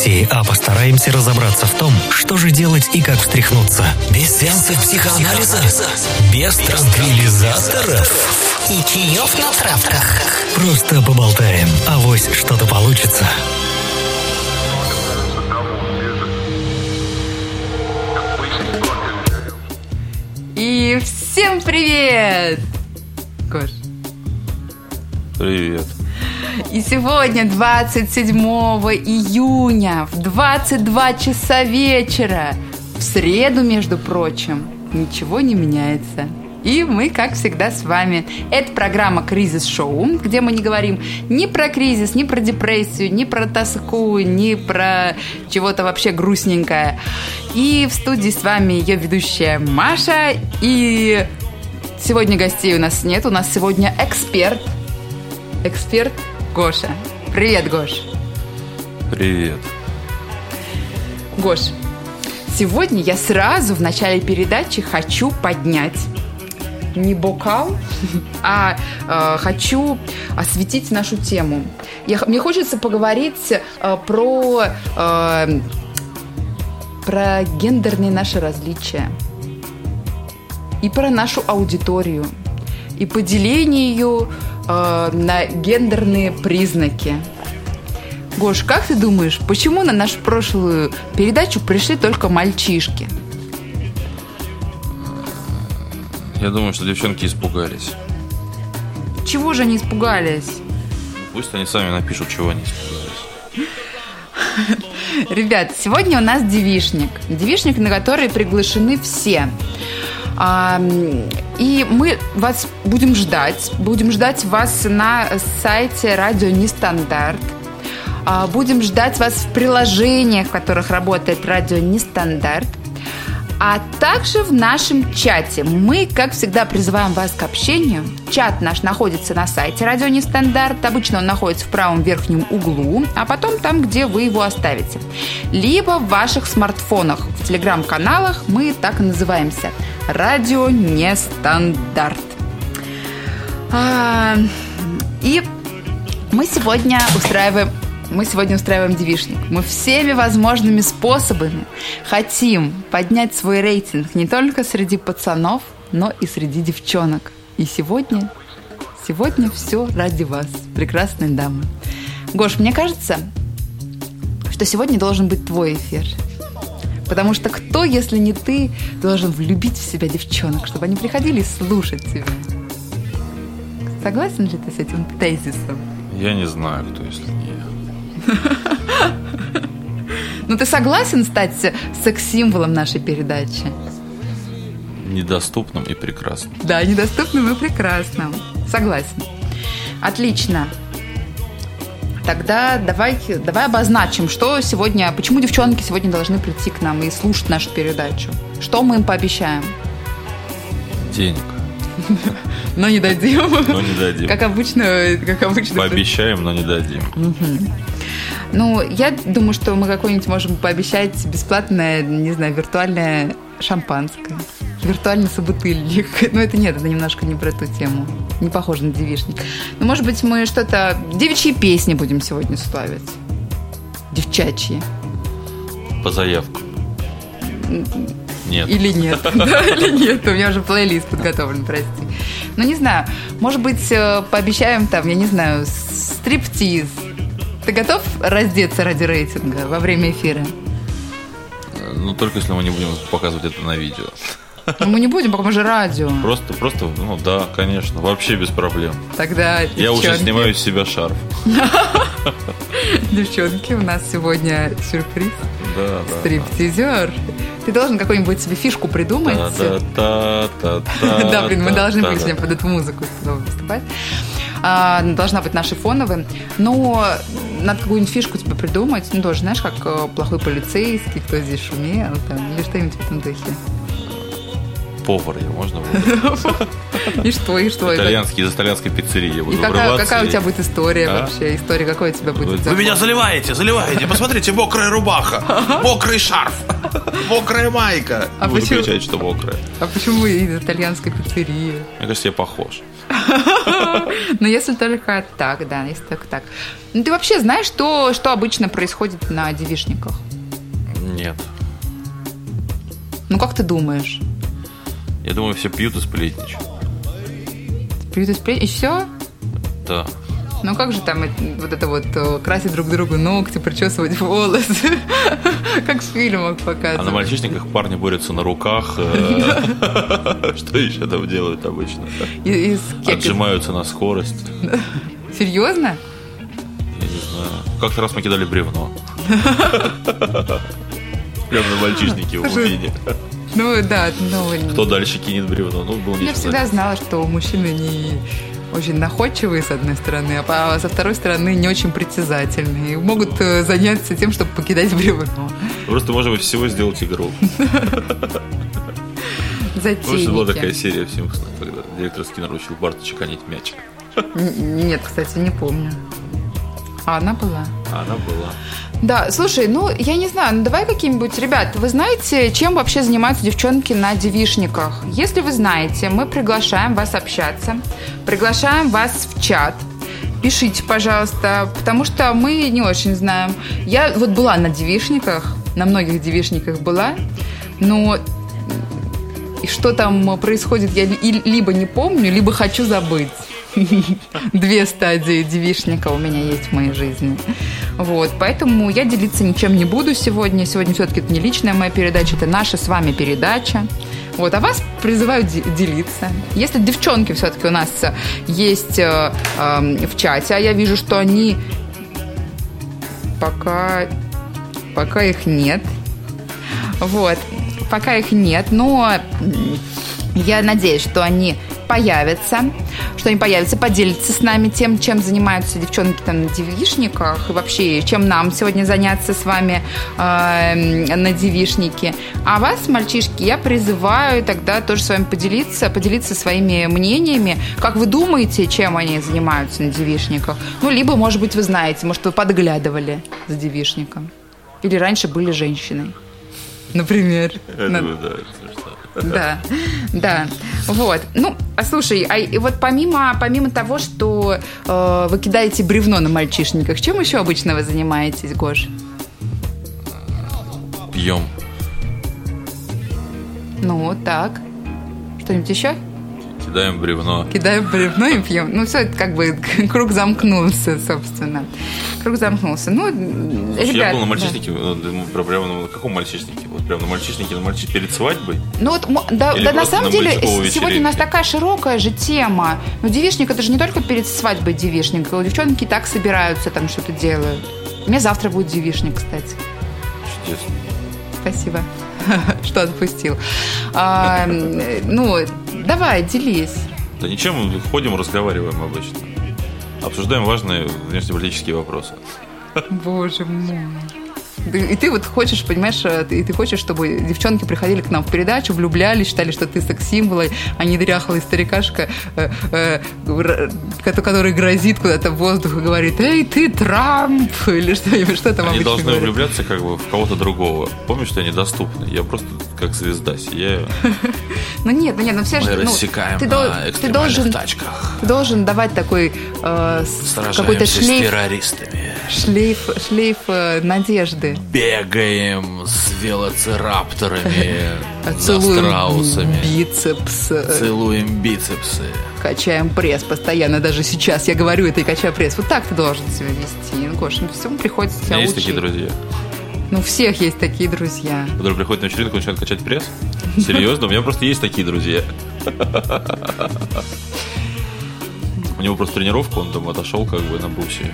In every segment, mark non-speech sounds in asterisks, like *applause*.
депрессии, а постараемся разобраться в том, что же делать и как встряхнуться. Без сеансов психоанализа, без транквилизаторов. И чаев на травках. Просто поболтаем, авось что-то получится. И всем привет! Гош. Привет. И сегодня, 27 июня, в 22 часа вечера, в среду, между прочим, ничего не меняется. И мы, как всегда, с вами. Это программа «Кризис Шоу», где мы не говорим ни про кризис, ни про депрессию, ни про тоску, ни про чего-то вообще грустненькое. И в студии с вами ее ведущая Маша. И сегодня гостей у нас нет. У нас сегодня эксперт. Эксперт Гоша. Привет, Гош. Привет. Гош, сегодня я сразу в начале передачи хочу поднять не бокал, *laughs* а э, хочу осветить нашу тему. Я, мне хочется поговорить э, про, э, про гендерные наши различия и про нашу аудиторию и поделение ее э, на гендерные признаки. Гош, как ты думаешь, почему на нашу прошлую передачу пришли только мальчишки? Я думаю, что девчонки испугались. Чего же они испугались? Пусть они сами напишут, чего они испугались. *laughs* Ребят, сегодня у нас девишник. Девишник, на который приглашены все. И мы вас будем ждать. Будем ждать вас на сайте Радио Нестандарт. А, будем ждать вас в приложениях, в которых работает Радио Нестандарт. А также в нашем чате. Мы, как всегда, призываем вас к общению. Чат наш находится на сайте Радио Нестандарт. Обычно он находится в правом верхнем углу, а потом там, где вы его оставите. Либо в ваших смартфонах. В телеграм-каналах мы так и называемся. Радио Нестандарт. А, и мы сегодня устраиваем мы сегодня устраиваем девишник. Мы всеми возможными способами хотим поднять свой рейтинг не только среди пацанов, но и среди девчонок. И сегодня, сегодня все ради вас, прекрасные дамы. Гош, мне кажется, что сегодня должен быть твой эфир. Потому что кто, если не ты, должен влюбить в себя девчонок, чтобы они приходили слушать тебя? Согласен ли ты с этим тезисом? Я не знаю, кто, если не я. *laughs* Ну ты согласен стать секс-символом нашей передачи? Недоступным и прекрасным. Да, недоступным и прекрасным. Согласен. Отлично. Тогда давай, давай обозначим, что сегодня, почему девчонки сегодня должны прийти к нам и слушать нашу передачу. Что мы им пообещаем? Денег. Но не дадим. Но не дадим. Как обычно, как обычно. Пообещаем, но не дадим. Ну, я думаю, что мы какой-нибудь можем пообещать бесплатное, не знаю, виртуальное шампанское. Виртуальный собутыльник. *laughs* Но это нет, это немножко не про эту тему. Не похоже на девишник. Ну, может быть, мы что-то... Девичьи песни будем сегодня славить. Девчачьи. По заявкам. Нет. Или нет. *laughs* Да, или нет. У меня уже плейлист подготовлен, прости. Ну, не знаю. Может быть, э, пообещаем там, я не знаю, стриптиз. Ты готов раздеться ради рейтинга во время эфира? Ну, только если мы не будем показывать это на видео. Ну, мы не будем, пока мы же радио. Просто, просто, ну да, конечно, вообще без проблем. Тогда, Я уже девчонки, снимаю с себя шарф. *laughs* Девчонки, у нас сегодня сюрприз. Да, да. Стриптизер. Ты должен какую-нибудь себе фишку придумать. *laughs* Да, блин, мы должны были сегодня под эту музыку снова выступать. А, должна быть нашей фоновой. Но надо какую-нибудь фишку тебе придумать. Ну, тоже, знаешь, как э, плохой полицейский, кто здесь шумел, там, или что-нибудь в этом духе. Повар я, можно? *laughs* И что, и что? Итальянский, из итальянской пиццерии я буду какая, у тебя будет история вообще? История какой у тебя будет? Вы меня заливаете, заливаете. Посмотрите, мокрая рубаха, *laughs* мокрый шарф, мокрая майка. А Буду почему, кричать, что мокрое. а почему из итальянской пиццерии? Мне кажется, я похож. *laughs* Ну, если только так, да, если только так. Ну, ты вообще знаешь, что, что обычно происходит на девишниках? Нет. Ну, как ты думаешь? Я думаю, все пьют и сплетничают. Пьют и сплетни- и все? Да. Ну, как же там вот это вот э, красить друг другу ногти, причесывать волосы? *laughs* Как в фильмах А на показывают. мальчишниках парни борются на руках. э, *laughs* Что еще там делают обычно? Отжимаются на скорость. *laughs* Серьезно? Я не знаю. Как-то раз мы кидали бревно. Прямо на мальчишнике в Лубине. Ну, да, ну... Кто дальше кинет бревно? Ну, был Я всегда знала, что мужчины не очень находчивые, с одной стороны, а а со второй стороны не очень притязательные. Могут э, заняться тем, чтобы покидать бревно. Просто из всего сделать игру. Помнишь, была такая Затейники. серия в Симпсонах, когда директор учил Барта чеканить мячик. Нет, кстати, не помню. А она была? А она была. Да, слушай, ну, я не знаю, ну давай какие-нибудь... Ребят, вы знаете, чем вообще занимаются девчонки на девишниках? Если вы знаете, мы приглашаем вас общаться, приглашаем вас в чат. Пишите, пожалуйста, потому что мы не очень знаем. Я вот была на девишниках, на многих девишниках была, но и что там происходит, я ли- либо не помню, либо хочу забыть. Две стадии девишника у меня есть в моей жизни. Вот, поэтому я делиться ничем не буду сегодня. Сегодня все-таки это не личная моя передача, это наша с вами передача. Вот, а вас призываю де- делиться. Если девчонки все-таки у нас э, есть э, эм, в чате, а я вижу, что они пока, пока их нет. Вот. Пока их нет, но я надеюсь, что они появятся, что они появятся, поделятся с нами тем, чем занимаются девчонки там на девишниках и вообще, чем нам сегодня заняться с вами э, на девишнике. А вас, мальчишки, я призываю тогда тоже с вами поделиться, поделиться своими мнениями. Как вы думаете, чем они занимаются на девишниках? Ну, либо, может быть, вы знаете, может, вы подглядывали за девишником. Или раньше были женщиной. Например. Я На- думаю, да. Да, да. Вот. Ну, а слушай, а и вот помимо, помимо того, что э, вы кидаете бревно на мальчишниках, чем еще обычно вы занимаетесь, Гош? Пьем. Ну, так. Что-нибудь еще? Кидаем бревно. Кидаем бревно и пьем. Ну, все, это как бы *laughs* круг замкнулся, собственно. Круг замкнулся. Ну, Слушай, ребят, я был на да. мальчишнике, про- прямо на каком мальчишнике? Вот прямо на мальчишнике, на мальчишнике перед свадьбой? Ну вот, да, Или да на самом на деле с- сегодня у нас вечеринке? такая широкая же тема. Ну, девишник это же не только перед свадьбой девишник. Девчонки и так собираются, там что-то делают. У меня завтра будет девишник, кстати. Чудесно. Спасибо, *laughs* что отпустил. А, ну, давай, делись. Да ничем, ходим, разговариваем обычно. Обсуждаем важные внешнеполитические вопросы. Боже мой. И ты вот хочешь, понимаешь, э, и ты хочешь, чтобы девчонки приходили к нам в передачу, влюблялись, считали, что ты секс-символ, а не дряхлый старикашка, э, э, который грозит куда-то в воздух и говорит, эй, ты Трамп, *laughs* или что, что там Они должны говорят. влюбляться как бы в кого-то другого. Помнишь, что я недоступный? Я просто как звезда сияю. *laughs* Ну нет, ну нет, ну все же... Мы ну, рассекаем ты, должен, тачках. ты должен давать такой с- какой-то с шлейф, террористами. шлейф, шлейф э, Бегаем с велоцирапторами, *laughs* за страусами. бицепс, э, Целуем бицепсы. качаем пресс постоянно. Даже сейчас я говорю это и качаю пресс. Вот так ты должен себя вести. Ну, Гош, ну всему приходится У тебя меня есть учить. такие друзья, Ну, у всех есть такие друзья. которые приходят на вечеринку и начинают качать пресс. Серьезно, у меня просто есть такие друзья. У него просто тренировка, он там отошел как бы на бусе.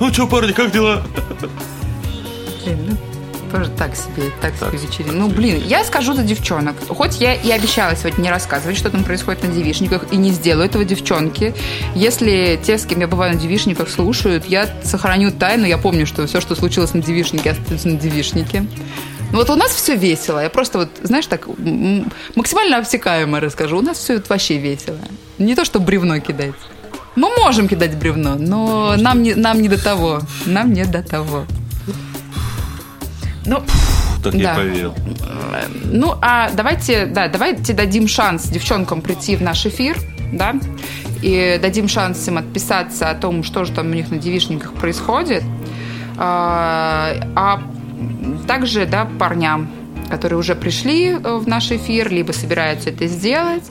Ну что, парни, как дела? Блин, ну, тоже так себе, так, Так себе себе, вечеринка. Ну, блин, я скажу за девчонок. Хоть я и обещала сегодня не рассказывать, что там происходит на девишниках, и не сделаю этого девчонки. Если те, с кем я бываю на девишниках, слушают, я сохраню тайну. Я помню, что все, что случилось на девишнике, остается на девишнике. Ну, Вот у нас все весело. Я просто вот, знаешь, так максимально обтекаемо расскажу. У нас все это вообще весело. Не то, что бревно кидать. Мы можем кидать бревно, но нам не, нам не до того. Нам не до того. Ну, Так я Да. поверил. ну, а давайте, да, давайте дадим шанс девчонкам прийти в наш эфир, да, и дадим шанс им отписаться о том, что же там у них на девишниках происходит. А, а также, да, парням, которые уже пришли э, в наш эфир, либо собираются это сделать,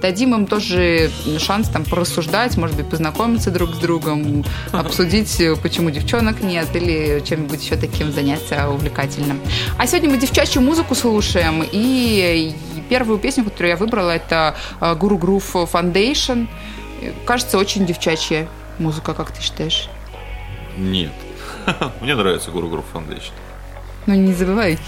дадим им тоже шанс там порассуждать, может быть, познакомиться друг с другом, *laughs* обсудить, э, почему девчонок нет, или чем-нибудь еще таким заняться увлекательным. А сегодня мы девчачью музыку слушаем, и первую песню, которую я выбрала, это э, Guru Groove Foundation. Кажется, очень девчачья музыка, как ты считаешь? Нет. *laughs* Мне нравится Guru Group Foundation. Ну, не забывайте,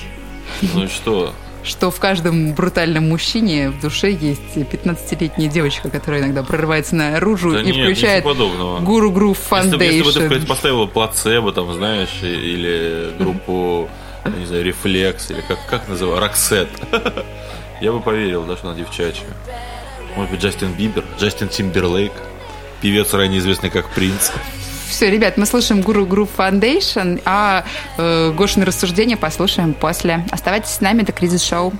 Ну и что? Что в каждом брутальном мужчине в душе есть 15-летняя девочка, которая иногда прорывается наружу Да и нет, включает подобного. Guru Groove Если бы, если бы ты Foundation. поставила плацебо, там, знаешь, или группу, не знаю, Рефлекс, или как, как называю, Роксет, *laughs* я бы поверил, да, что она девчачья. Может быть, Джастин Бибер, Джастин Тимберлейк, певец, ранее известный как Принц. Все, ребят, мы слушаем Guru Groove Foundation, а э, Гошины рассуждения послушаем после. Оставайтесь с нами, это Кризис Шоу.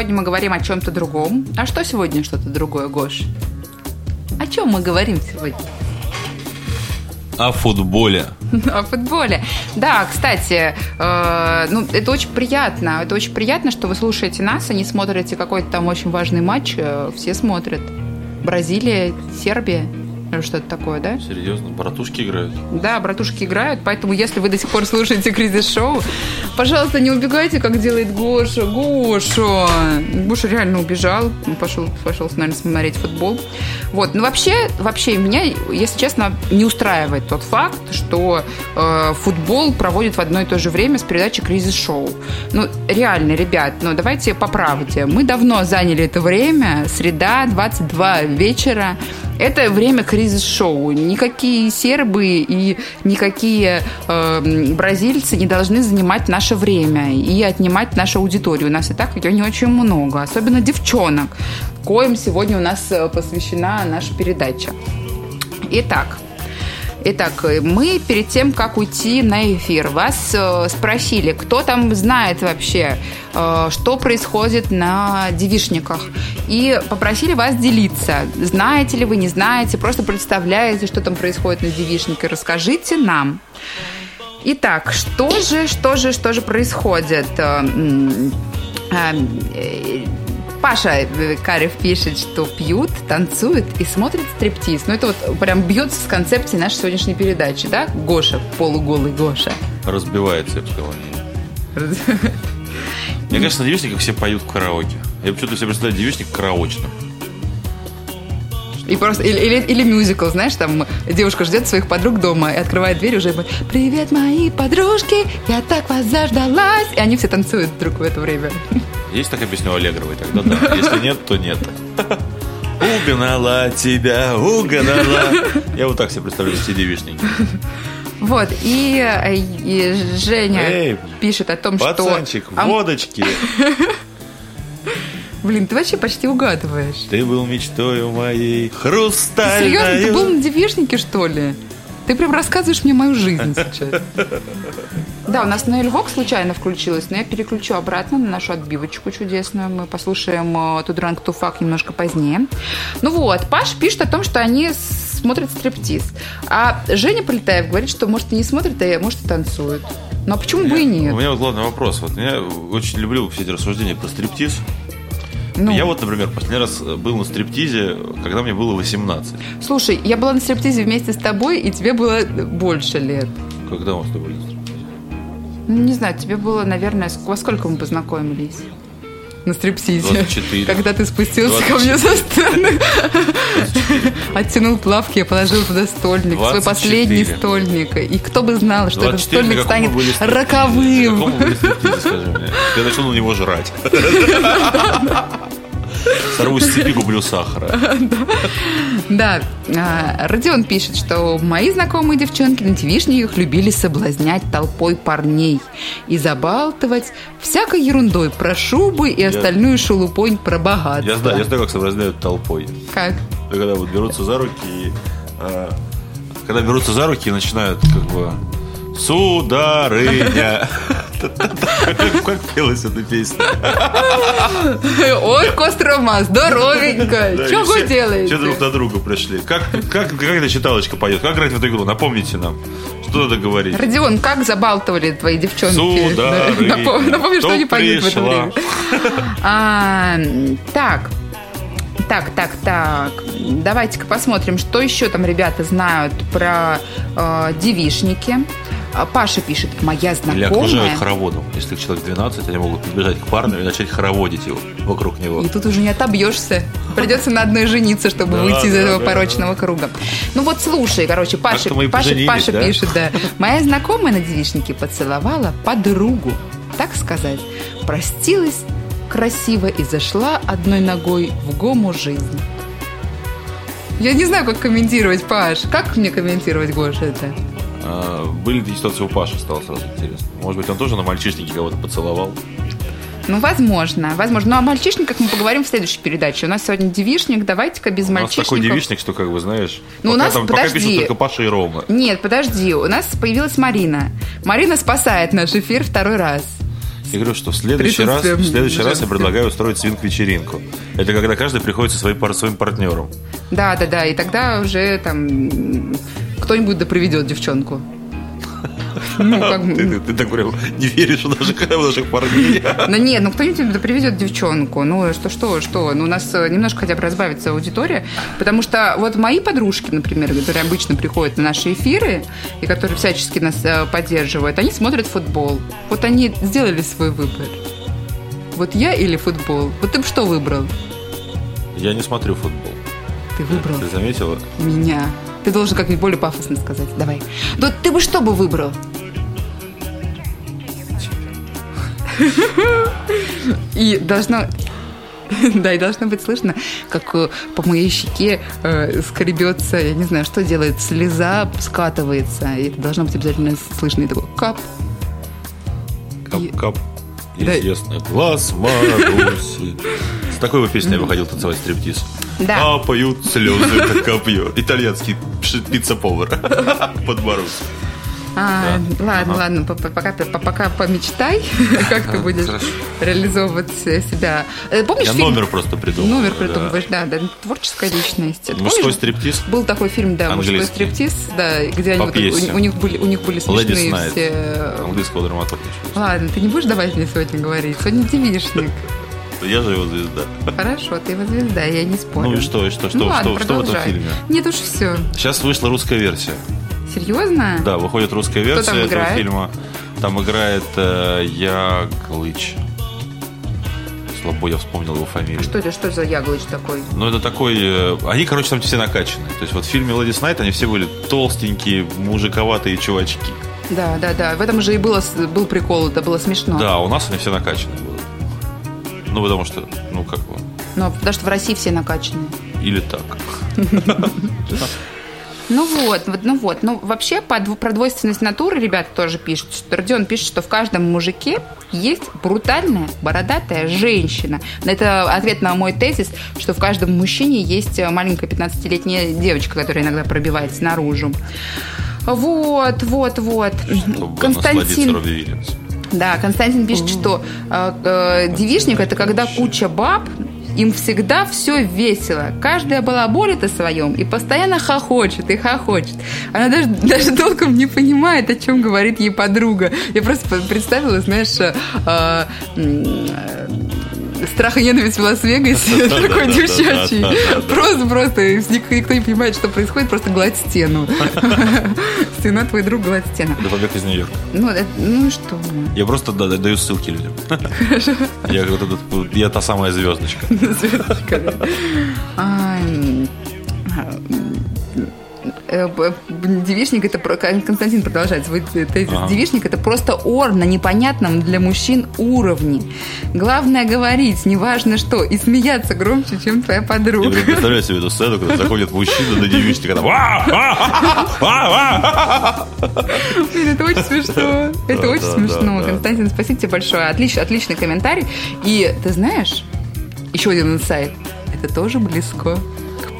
Сегодня мы говорим о чем-то другом. А что сегодня что-то другое, Гош? О чем мы говорим сегодня? О футболе. *laughs* О футболе. Да, кстати, э, ну, это очень приятно. Это очень приятно, что вы слушаете нас, а не смотрите какой-то там очень важный матч. Э, Все смотрят. Бразилия, Сербия. Что-то такое, да? Серьезно, братушки играют. Да, братушки играют, поэтому если вы до сих пор слушаете кризис-шоу, пожалуйста, не убегайте, как делает Гоша. Гоша! Гоша реально убежал, Он пошел, пошел, наверное, смотреть футбол. Вот, ну вообще, вообще меня, если честно, не устраивает тот факт, что э, футбол проводит в одно и то же время с передачей кризис-шоу. Ну, реально, ребят, ну давайте по правде. Мы давно заняли это время, среда, 22 вечера. Это время кризис-шоу. Никакие сербы и никакие э, бразильцы не должны занимать наше время и отнимать нашу аудиторию. У нас и так ее не очень много, особенно девчонок, коим сегодня у нас э, посвящена наша передача. Итак, Итак, мы перед тем, как уйти на эфир, вас э, спросили, кто там знает вообще, э, что происходит на девишниках. И попросили вас делиться. Знаете ли вы, не знаете, просто представляете, что там происходит на девишнике. Расскажите нам. Итак, что же, что же, что же происходит? Паша э, Карев пишет, что пьют, танцуют и смотрят стриптиз. Ну, это вот прям бьется с концепцией нашей сегодняшней передачи, да? Гоша, полуголый Гоша. Разбивается, я бы сказал. Мне кажется, на девичниках все поют в караоке. Я почему-то себе представляю девичник караочным. И просто, или, или, или мюзикл, знаешь, там девушка ждет своих подруг дома и открывает дверь уже и говорит, «Привет, мои подружки, я так вас заждалась!» И они все танцуют вдруг в это время. Есть такая песня у Аллегровой? Тогда да. Если нет, то нет. *laughs* Угнала тебя, угнала. Я вот так себе представляю эти девичники. Вот, и, и Женя Эй, пишет о том, Пацанчик, что... А, водочки. Блин, ты вообще почти угадываешь. Ты был мечтой моей Ты серьезно, ты был хрустальной. на девишнике, что ли? Ты прям рассказываешь мне мою жизнь *laughs* сейчас. Да, у нас на Эльвок случайно включилась, но я переключу обратно на нашу отбивочку чудесную. Мы послушаем э, To Drunk To Fuck немножко позднее. Ну вот, Паш пишет о том, что они смотрят стриптиз. А Женя Полетаев говорит, что может и не смотрит, а может и танцует. Ну а почему бы и У нет? меня вот главный вопрос. Вот я очень люблю все эти рассуждения про стриптиз. Ну, Я вот, например, последний раз был на стриптизе, когда мне было 18. Слушай, я была на стриптизе вместе с тобой, и тебе было больше лет. Когда мы с тобой были на стриптизе? Ну, не знаю, тебе было, наверное, во сколько мы познакомились? На стриптизе. 24. Когда ты спустился ко мне со сцены. Оттянул плавки, я положил туда стольник. Свой 24. последний стольник. И кто бы знал, что этот 24, стольник станет были роковым. были? Я начал на него жрать. *laughs* Сорвусь с цепи, куплю сахара. *laughs* Да, а, Родион пишет, что мои знакомые девчонки на девишниках любили соблазнять толпой парней и забалтывать всякой ерундой про шубы и остальную шелупонь про богатство. Я знаю, я знаю, как соблазняют толпой. Как? Когда вот берутся за руки и... а, Когда берутся за руки и начинают как бы... Сударыня. *laughs* Как пелась эта песня? Ой, Кострома, здоровенько. Чего делаете? Все друг на друга пришли. Как, как, как эта читалочка поет? Как играть в эту игру? Напомните нам. Что надо говорить? Родион, как забалтывали твои девчонки? Сударыня, Напом- Напомню, что они поют в это время. А, Так, так, так, так. Давайте-ка посмотрим, что еще там ребята знают про э, девишники. Паша пишет, моя Или окружают знакомая. хороводом. Если их человек 12, они могут подбежать к парню и начать хороводить его вокруг него. И тут уже не отобьешься. Придется на одной жениться, чтобы Да, выйти из да, этого да, порочного круга. Ну вот слушай, короче, Паша, Паша, Паша пишет, да. Моя знакомая на девичнике поцеловала подругу, так сказать. Простилась красиво и зашла одной ногой в гому жизни. Я не знаю, как комментировать, Паш. Как мне комментировать, Гоша, это? А, были такие ситуации у Паши, стало сразу интересно. Может быть, он тоже на мальчишнике кого-то поцеловал? Ну, возможно, возможно. Ну, о мальчишниках мы поговорим в следующей передаче. У нас сегодня девишник, давайте-ка без У нас мальчишников. такой девичник, что как бы, знаешь, Ну, у пока, нас, там, пока подожди. пишут только Паша и Рома. Нет, подожди, у нас появилась Марина. Марина спасает наш эфир второй раз. Я говорю, что в следующий раз, в следующий раз я предлагаю устроить свинг-вечеринку. Это когда каждый приходит со своим, своим партнером. Да, да, да. И тогда уже там кто-нибудь да приведет девчонку. Ну, *laughs* как бы, Ты, ты- ты так прям не веришь в наших, в наших парней. Да нет, ну кто-нибудь да приведет девчонку. Ну что, что, что? Ну у нас э, немножко хотя бы разбавится аудитория. Потому что вот мои подружки, например, которые обычно приходят на наши эфиры и которые всячески нас э, поддерживают, они смотрят футбол. Вот они сделали свой выбор. Вот я или футбол? Вот ты бы что выбрал? Я не смотрю футбол. Ты выбрал Ты заметила? меня. Ты должен как-нибудь более пафосно сказать. Давай. Да ты бы что бы выбрал? И должно... *laughs* Да, и должно быть слышно, как э, по моей щеке э, скребется, я не знаю, что делает, слеза скатывается. И это должно быть обязательно слышно. И такой кап. И- Кап-кап. Да. Глаз Маруси. С такой бы песней я выходил танцевать стриптиз. Да. Капают слезы, *laughs* как копье. Итальянский пицца-повар. *laughs* Под Маруси. А, ладно, ладно, по- по- пока, пока помечтай, *laughs* как ты будешь хорошо. реализовывать себя. Э, Помнишь Я фильм? номер просто придумал. Номер да. придумываешь, да, да, творческая личность. Ты Мужской помнишь, стриптиз. Был такой фильм, да, мужской стриптиз, да, где они вот- у, у них были, у них были смешные Night. все. Английского драматурга. Ладно, ты не будешь давать мне сегодня говорить? Сегодня девишник. Я же его звезда. Хорошо, ты его звезда, я не спорю. Ну и что, и что, что, Ну ладно, что, что в этом фильме? Нет уж все. Сейчас вышла русская версия. Серьезно? Да, выходит русская версия там этого играет? фильма. Там играет э, Яглыч. Слабо я вспомнил его фамилию. Что это, что за яглыч такой? Ну, это такой... э, они, короче, там все накачанные. То есть вот в фильме «Леди Найт» они все были толстенькие, мужиковатые чувачки. Да, да, да. В этом же и было, был прикол, это было смешно. Да, у нас они все накачанные были. Ну, потому что, ну, как бы, Но потому что в России все накачанные. или так. Ну вот, вот, ну вот. Ну вообще по про двойственность натуры ребята тоже пишут. Что Родион пишет, что в каждом мужике есть брутальная, бородатая женщина. Это ответ на мой тезис, что в каждом мужчине есть э, маленькая 15-летняя девочка, которая иногда пробивается наружу. Вот, вот, вот. Чтобы Вильямс. Да, Константин пишет, что э, э, это когда куча баб, им всегда все весело. Каждая балаболит о своем и постоянно хохочет и хохочет. Она даже, *laughs* даже толком не понимает, о чем говорит ей подруга. Я просто представила, знаешь, э, э, э, страх и ненависть в Лас-Вегасе такой девчачий. да, да, да. Просто, просто, ник- никто не понимает, что происходит, просто гладь стену. *laughs* Стена твой друг гладь стену. Это побег из Нью-Йорка. Ну, это- ну и что? Я просто да- даю ссылки людям. *laughs* Я, вот этот- я та самая звездочка. *laughs* Звездочка, да. Э, Девичник это про- Константин продолжает свой тезис. Ага. Девичник это просто ор на непонятном для мужчин уровне. Главное говорить, неважно что, и смеяться громче, чем твоя Я подруга. прям представляю себе эту сцену, когда заходит мужчина на девичника, там, «А! А! А! А! А!» Блин, это очень смешно. Это очень смешно. Константин, спасибо тебе большое. Отличный, комментарий. И ты знаешь, еще один инсайт. Это тоже близко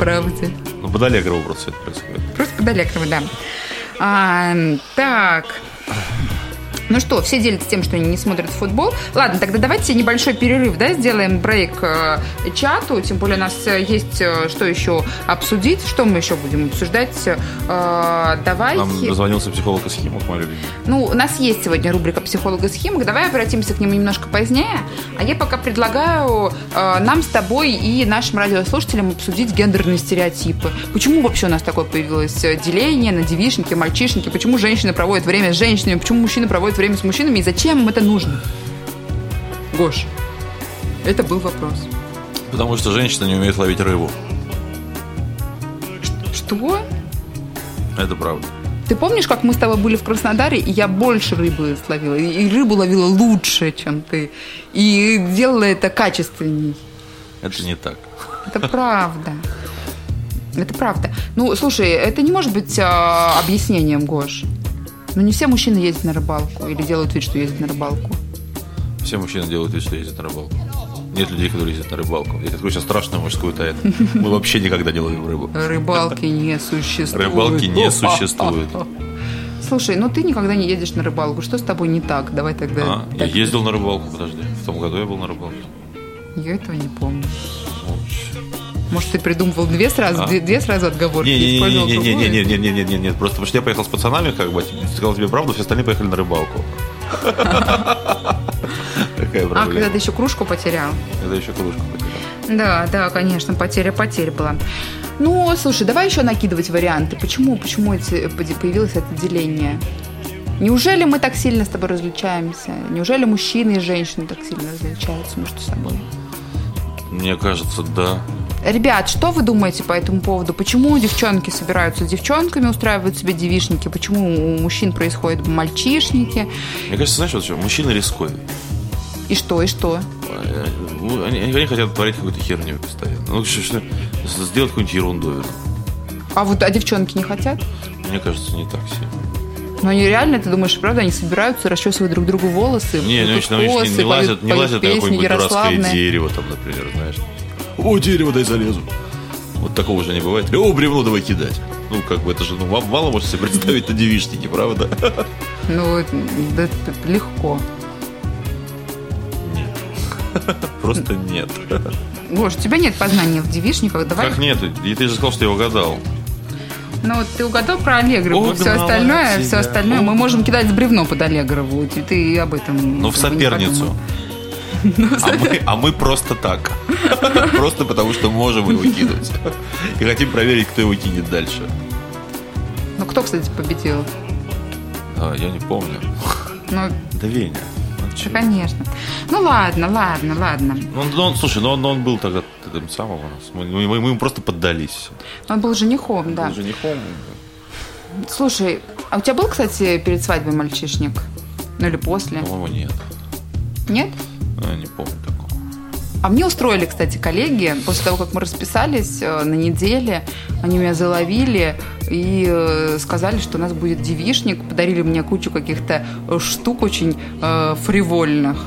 правде. Ну, под Аллегрову просто все это происходит. Просто под Аллегровой, да. А, так. Ну что, все делятся тем, что они не смотрят футбол. Ладно, тогда давайте небольшой перерыв, да, сделаем брейк э, чату. Тем более у нас э, есть э, что еще обсудить. Что мы еще будем обсуждать? Давай. Нам дозвонился психолог из Химок, мой любимый. Ну, у нас есть сегодня рубрика «Психолога с химок». Давай обратимся к нему немножко позднее. А я пока предлагаю нам с тобой и нашим радиослушателям обсудить гендерные стереотипы. Почему вообще у нас такое появилось деление на девишники, мальчишники? Почему женщины проводят время с женщинами? Почему мужчины проводят время с мужчинами? И зачем им это нужно? Гош, это был вопрос. Потому что женщина не умеет ловить рыбу. Что? Это правда. Ты помнишь, как мы с тобой были в Краснодаре, и я больше рыбы словила, и рыбу ловила лучше, чем ты, и делала это качественней? Это не так. Это правда. Это правда. Ну, слушай, это не может быть а, объяснением, Гош. Ну, не все мужчины ездят на рыбалку или делают вид, что ездят на рыбалку. Все мужчины делают вид, что ездят на рыбалку. Нет людей, которые ездят на рыбалку. Я тебе открою сейчас страшную мужскую тайну. Мы вообще никогда не ловим рыбу. Рыбалки не существует. Рыбалки не существует. Слушай, ну ты никогда не едешь на рыбалку. Что с тобой не так? Давай тогда. А, я так. ездил на рыбалку, подожди. В том году я был на рыбалке. Я этого не помню. Может, ты придумывал две сразу, две, две сразу отговорки? и использовал другую? Не-не-не-не-не-не-не-не, просто потому что я поехал с пацанами, как бы, сказал тебе правду, все остальные поехали на рыбалку. Такая А, когда ты еще кружку потерял? Это еще кружку потерял. Да, да, конечно, потеря потеря была. Ну, слушай, давай еще накидывать варианты. Почему, почему эти, появилось это деление? Неужели мы так сильно с тобой различаемся? Неужели мужчины и женщины так сильно различаются между собой? Мне кажется, да. Ребят, что вы думаете по этому поводу? Почему девчонки собираются с девчонками, устраивают себе девишники? Почему у мужчин происходят мальчишники? Мне кажется, знаешь, вот что, мужчины рисковые. И что, и что? Ну, Они, они хотят творить какую-то херню постоянно. Ну, что, что, сделать какую-нибудь ерунду. А вот а девчонки не хотят? Мне кажется, не так сильно. Но они реально, ты думаешь, правда, они собираются, расчесывают друг другу волосы? Не, ну, ну, не, косы, не лазят, поют- не лазят на какое-нибудь дурацкое дерево, там, например, знаешь. О, дерево, дай залезу. Вот такого же не бывает. О, бревно давай кидать. Ну, как бы это же, ну, вам мало можете себе представить на девичнике, правда? *laughs* Ну, да, легко. *laughs* Просто нет. Гош, у тебя нет познания в девишниках, давай. Как нет? И ты же сказал, что я угадал. Ну, вот ты угадал про Аллегрову, все остальное, молодцы, все остальное мы можем кидать в бревно под Аллегрову. И ты об этом Ну, в соперницу. Подумал. А мы, а мы просто так. Просто потому, что можем его кинуть. И хотим проверить, кто его кинет дальше. Ну, кто, кстати, победил? А, я не помню. Ну, Да Веня. ну да, конечно. Ну, ладно, ладно, ладно. Ну, он- он- слушай, ну он, он был тогда этим самым у нас. Мы, мы- мы ему просто поддались. Он был женихом, да. Был женихом. Слушай, а у тебя был, кстати, перед свадьбой мальчишник? Ну, или после? По-моему, нет. Нет? Я не помню такого. А мне устроили, кстати, коллеги, после того, как мы расписались э, на неделе, они меня заловили и э, сказали, что у нас будет девишник, подарили мне кучу каких-то штук очень э, фривольных.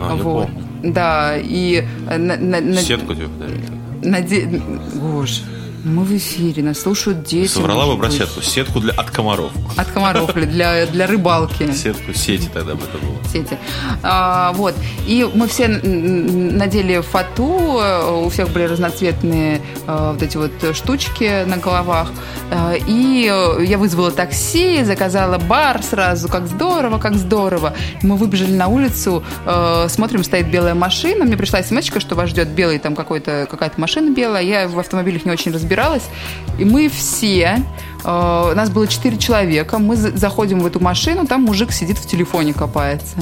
А, я вот. помню. Да, и э, на, на- на- Сетку тебе подарили. наде- Гош, мы в эфире, нас слушают дети. Соврала бы про быть. сетку. Сетку для, от комаров. От комаров или для, для рыбалки. Сетку сети тогда бы это было. сети. А, вот. И мы все надели фату, у всех были разноцветные э, вот эти вот штучки на головах. Э, И я вызвала такси, заказала бар сразу. Как здорово, как здорово. Мы выбежали на улицу, э, смотрим, стоит белая машина. Мне пришла смс что вас ждет белый, там какой-то, какая-то машина белая. Я в автомобилях не очень разбиралась. И мы все, э, нас было четыре человека, мы за- заходим в эту машину, там мужик сидит в телефоне копается.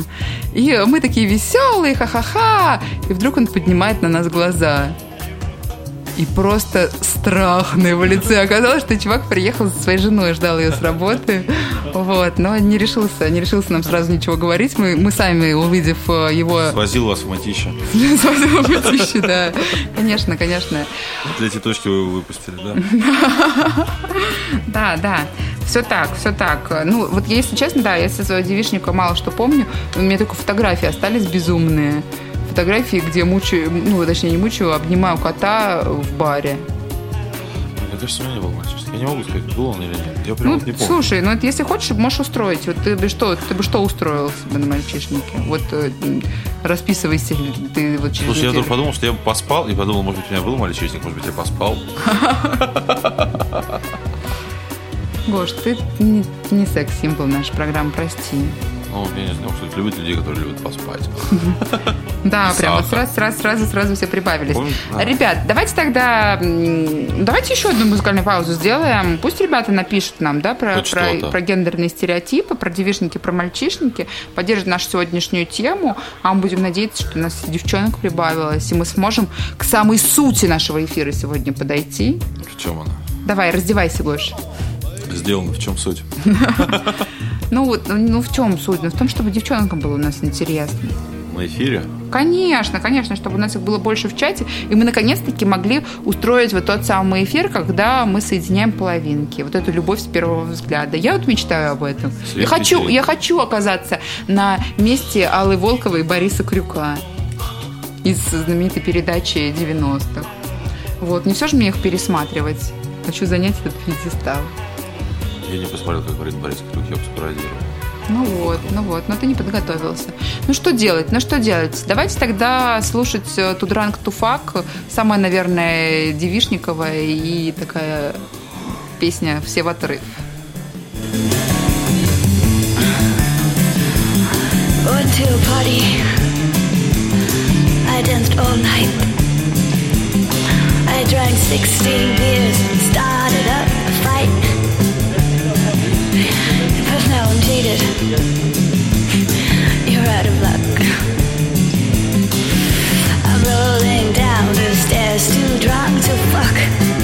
И мы такие веселые, ха-ха-ха. И вдруг он поднимает на нас глаза. И просто страх на его лице. Оказалось, что чувак приехал со своей женой, ждал ее с работы. Вот, но не решился, не решился нам сразу ничего говорить. Мы, мы сами, увидев э, его Свозил вас в Матища. Свадебном пятище, да. Конечно, конечно. Для тетушки вы его выпустили, да? Да, да. Все так, все так. Ну, вот если честно, да, я со своего девичника мало что помню. У меня только фотографии остались безумные. Фотографии, где мучаю, ну, точнее, не мучаю, а обнимаю кота в баре. Мне кажется, у меня не был мальчишник. Я не могу сказать, был он или нет. Я прям Ну, вот не помню. слушай, ну, это если хочешь, можешь устроить. Вот ты бы что, ты бы что устроил себе на мальчишнике? Вот э, расписывайся, ты вот через Слушай, я только подумал, что я бы поспал, и подумал, может быть, у меня был мальчишник, может быть, я поспал. *laughs* Гош, ты не, не секс-символ нашей программы, прости. Ну, я не знаю, что любят людей, которые любят поспать. Да, прям сразу, сразу, сразу, сразу все прибавились. Ребят, давайте тогда, давайте еще одну музыкальную паузу сделаем. Пусть ребята напишут нам, да, про, про, про гендерные стереотипы, про девишники, про мальчишники, поддержат нашу сегодняшнюю тему, а мы будем надеяться, что у нас девчонок прибавилось, и мы сможем к самой сути нашего эфира сегодня подойти. В чем она? Давай, раздевайся, Гош. Сделано, в чем суть? *laughs* Ну, вот, ну в чем суть? Ну, в том, чтобы девчонкам было у нас интересно. На эфире? Конечно, конечно, чтобы у нас их было больше в чате, и мы наконец-таки могли устроить вот тот самый эфир, когда мы соединяем половинки. Вот эту любовь с первого взгляда. Я вот мечтаю об этом. Я хочу, я хочу оказаться на месте Аллы Волковой и Бориса Крюка из знаменитой передачи 90-х. Вот, не все же мне их пересматривать. Хочу занять этот пьедестал. Я не посмотрел, как говорит Борис Крюк, я бы спародировал. Ну вот, ну вот, но ты не подготовился. Ну что делать, ну что делать? Давайте тогда слушать э, Тудранг Туфак, самая, наверное, девишниковая и такая песня «Все в отрыв». Went to a party. I danced all night. I drank 16 beers and started up a fight. I'm cheated. You're out of luck. I'm rolling down the stairs, too drunk to fuck.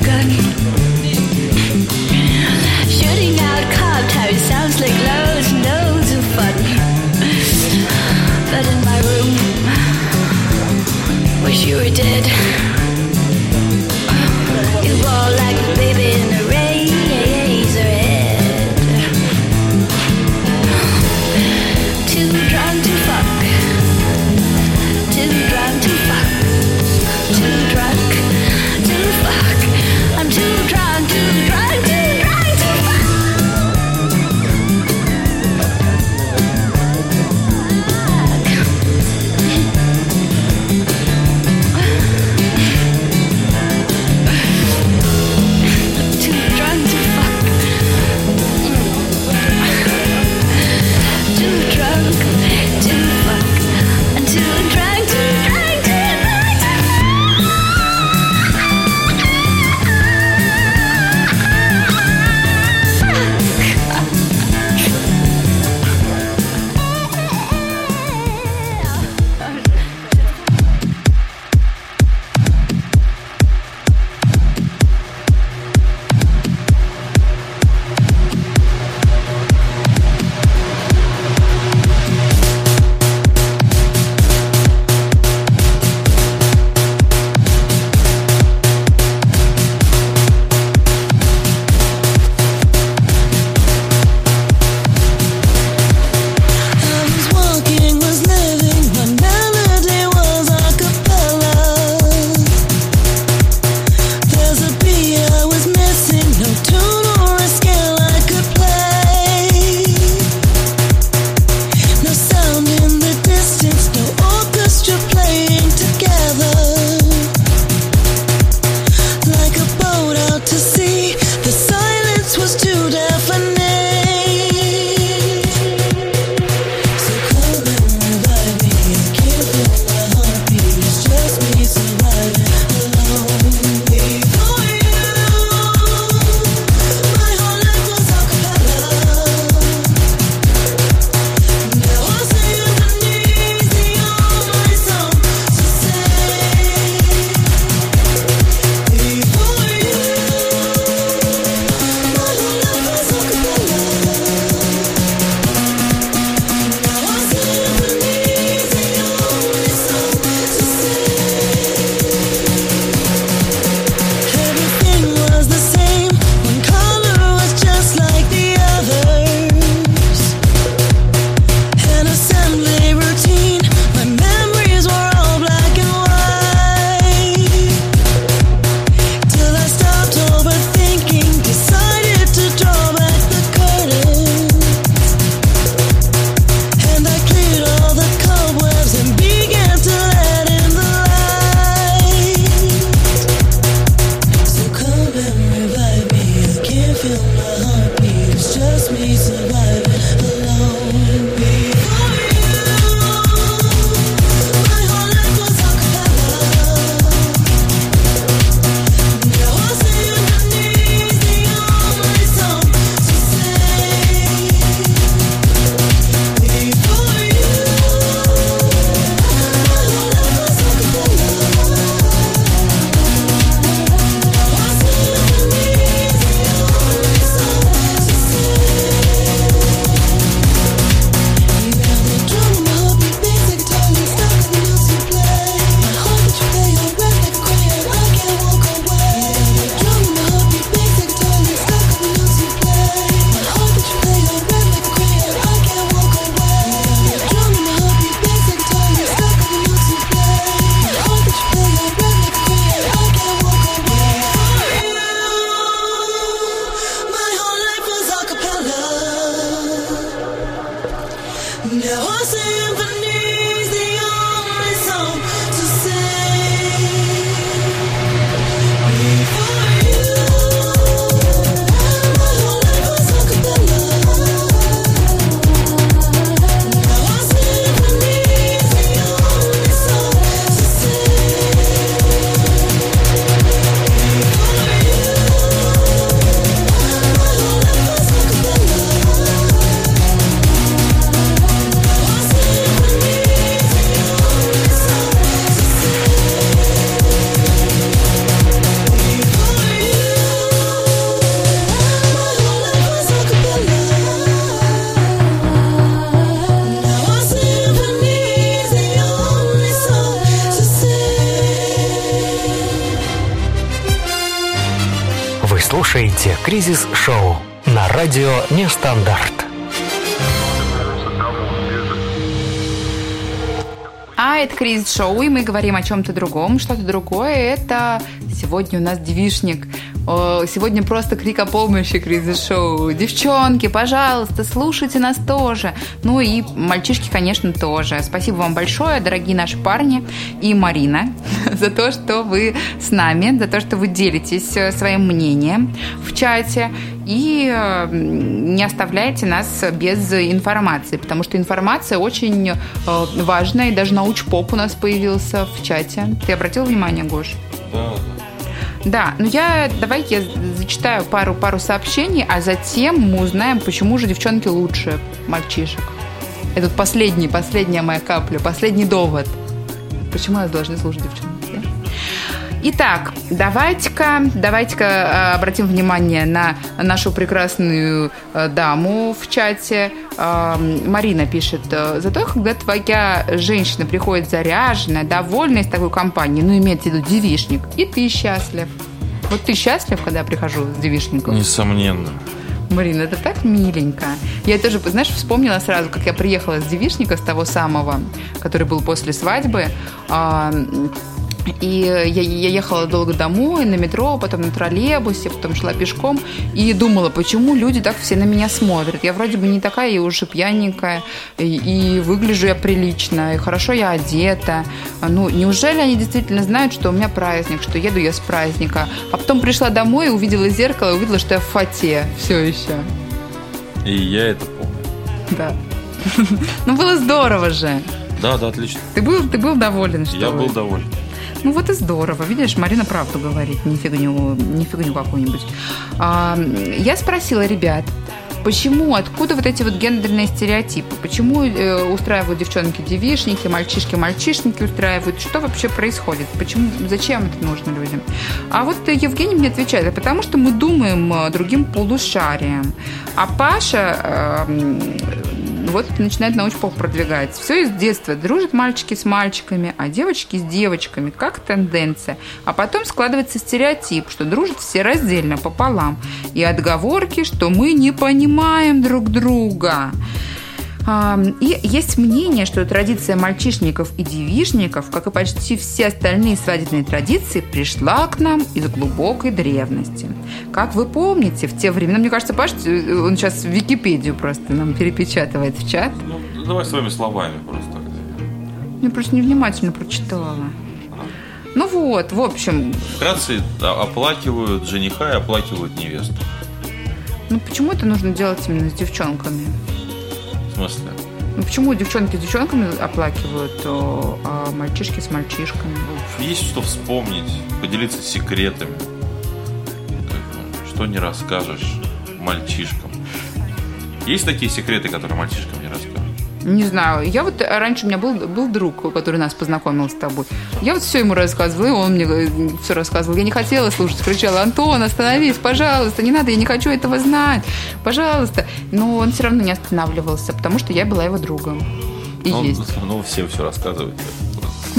forgotten «Кризис Шоу» на радио «Нестандарт». А это кризис шоу, и мы говорим о чем-то другом. Что-то другое это сегодня у нас девишник. Сегодня просто крик о помощи кризис шоу. Девчонки, пожалуйста, слушайте нас тоже. Ну и мальчишки, конечно, тоже. Спасибо вам большое, дорогие наши парни и Марина, *laughs* за то, что вы с нами, за то, что вы делитесь э, своим мнением в чате и не оставляйте нас без информации, потому что информация очень э, важная, и даже научпоп у нас появился в чате. Ты обратил внимание, Гош? Да, ну я давай я зачитаю пару пару сообщений, а затем мы узнаем, почему же девчонки лучше мальчишек. Это последний, последняя моя капля, последний довод. Почему нас должны слушать девчонки? Итак, давайте-ка, давайте-ка э, обратим внимание на нашу прекрасную э, даму в чате. Марина пишет, э, зато когда твоя женщина приходит заряженная, довольная из такой компании, ну, имеется в виду девишник, и ты счастлив. Вот ты счастлив, когда я прихожу с девишником? Несомненно. Марина, это так миленько. Я тоже, знаешь, вспомнила сразу, как я приехала с девишника, с того самого, который был после свадьбы. И я, я ехала долго домой, на метро, потом на троллейбусе, потом шла пешком и думала, почему люди так все на меня смотрят. Я вроде бы не такая и уже пьяненькая, и, и выгляжу я прилично, и хорошо я одета. Ну, неужели они действительно знают, что у меня праздник, что еду я с праздника? А потом пришла домой, увидела зеркало, увидела, что я в фате все еще. И я это помню. Да. *laughs* Ну, было здорово же. Да, да, отлично. Ты был, ты был доволен, что Я был доволен. Ну вот и здорово. Видишь, Марина правду говорит, не фигню, не фигню какую-нибудь. А, я спросила ребят, почему, откуда вот эти вот гендерные стереотипы? Почему э, устраивают девчонки девишники, мальчишки мальчишники устраивают? Что вообще происходит? Почему, зачем это нужно людям? А вот Евгений мне отвечает, «А потому что мы думаем э, другим полушарием. А Паша э, вот начинает научпоп продвигать. Все из детства. Дружат мальчики с мальчиками, а девочки с девочками. Как тенденция. А потом складывается стереотип, что дружат все раздельно, пополам. И отговорки, что мы не понимаем друг друга. И есть мнение, что традиция мальчишников и девишников, как и почти все остальные свадебные традиции, пришла к нам из глубокой древности. Как вы помните, в те времена, мне кажется, Паш, э, он сейчас Википедию просто нам перепечатывает в чат. Ну, давай своими словами просто. Я просто невнимательно прочитала. Ну вот, в общем, Вкратце оплакивают жениха и оплакивают невесту. ну почему это нужно делать именно с девчонками? Смысле? Ну почему девчонки с девчонками оплакивают, а мальчишки с мальчишками? Есть что вспомнить, поделиться секретами. Что не расскажешь мальчишкам. Есть такие секреты, которые мальчишкам не расскажешь? Не знаю. Я вот э, раньше у меня был, был друг, который нас познакомил с тобой. Я вот все ему рассказывала, и он мне все рассказывал. Я не хотела слушать, кричала, Антон, остановись, пожалуйста, не надо, я не хочу этого знать, пожалуйста. Но он все равно не останавливался, потому что я была его другом. И Ну, есть. ну, все все рассказывают. *laughs*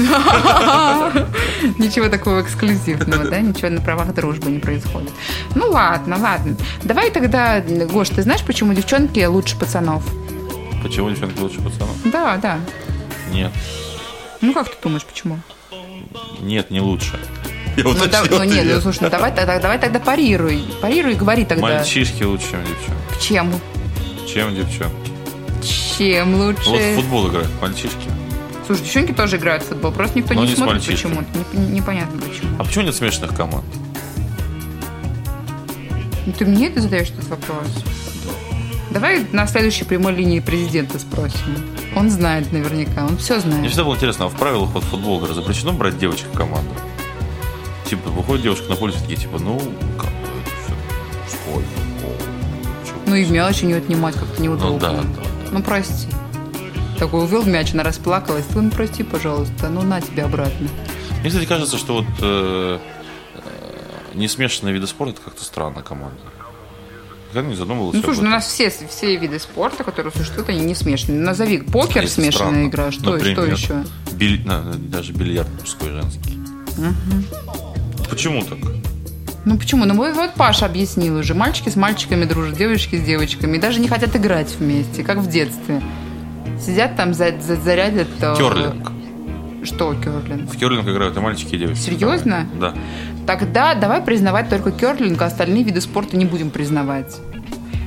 Ничего такого эксклюзивного, да? Ничего на правах дружбы не происходит. Ну ладно, ладно. Давай тогда, Гош, ты знаешь, почему девчонки лучше пацанов? Почему девчонки лучше пацанов? Да, да. Нет. Ну как ты думаешь, почему? Нет, не лучше. Я Ну, да- ну, нет, ну слушай, ну давай, тогда, давай тогда парируй. Парируй и говори тогда. Мальчишки лучше, чем девчонки. Чем? Чем девчонки? Чем лучше? Вот в футбол играют мальчишки. Слушай, девчонки тоже играют в футбол, просто никто Но не не смотрит почему-то. Не- непонятно почему. А почему нет смешанных команд? Ну, ты мне это задаешь этот вопрос? Давай на следующей прямой линии президента спросим. Он знает наверняка, он все Мне знает. всегда было интересно, а в правилах вот футбола запрещено брать девочек в команду? Типа, выходит девушка на поле, такие, типа, ну, как бы, это все футбол. Чё? Ну и в мелочи не отнимать как-то неудобно. Ну да, да, да. Ну прости. Такой увел мяч, она расплакалась. Ты, ну прости, пожалуйста, ну на тебе обратно. Мне, кстати, кажется, что вот э, э, несмешанные виды спорта это как-то странно команда. Никогда не задумывался Ну, слушай, ну, у нас все, все виды спорта, которые существуют, они не смешанные. Назови покер Это смешанная странно. игра. Что, что Например, еще? биль- даже бильярд мужской женский. Почему так? Ну почему? Ну вот вот Паша объяснил уже. Мальчики с мальчиками дружат, девочки с девочками. И даже не хотят играть вместе, как в детстве. Сидят там, за, за- зарядят... Керлинг. Что керлинг? В керлинг играют и мальчики, и девочки. Серьезно? Да. Тогда давай признавать только керлинг, а остальные виды спорта не будем признавать.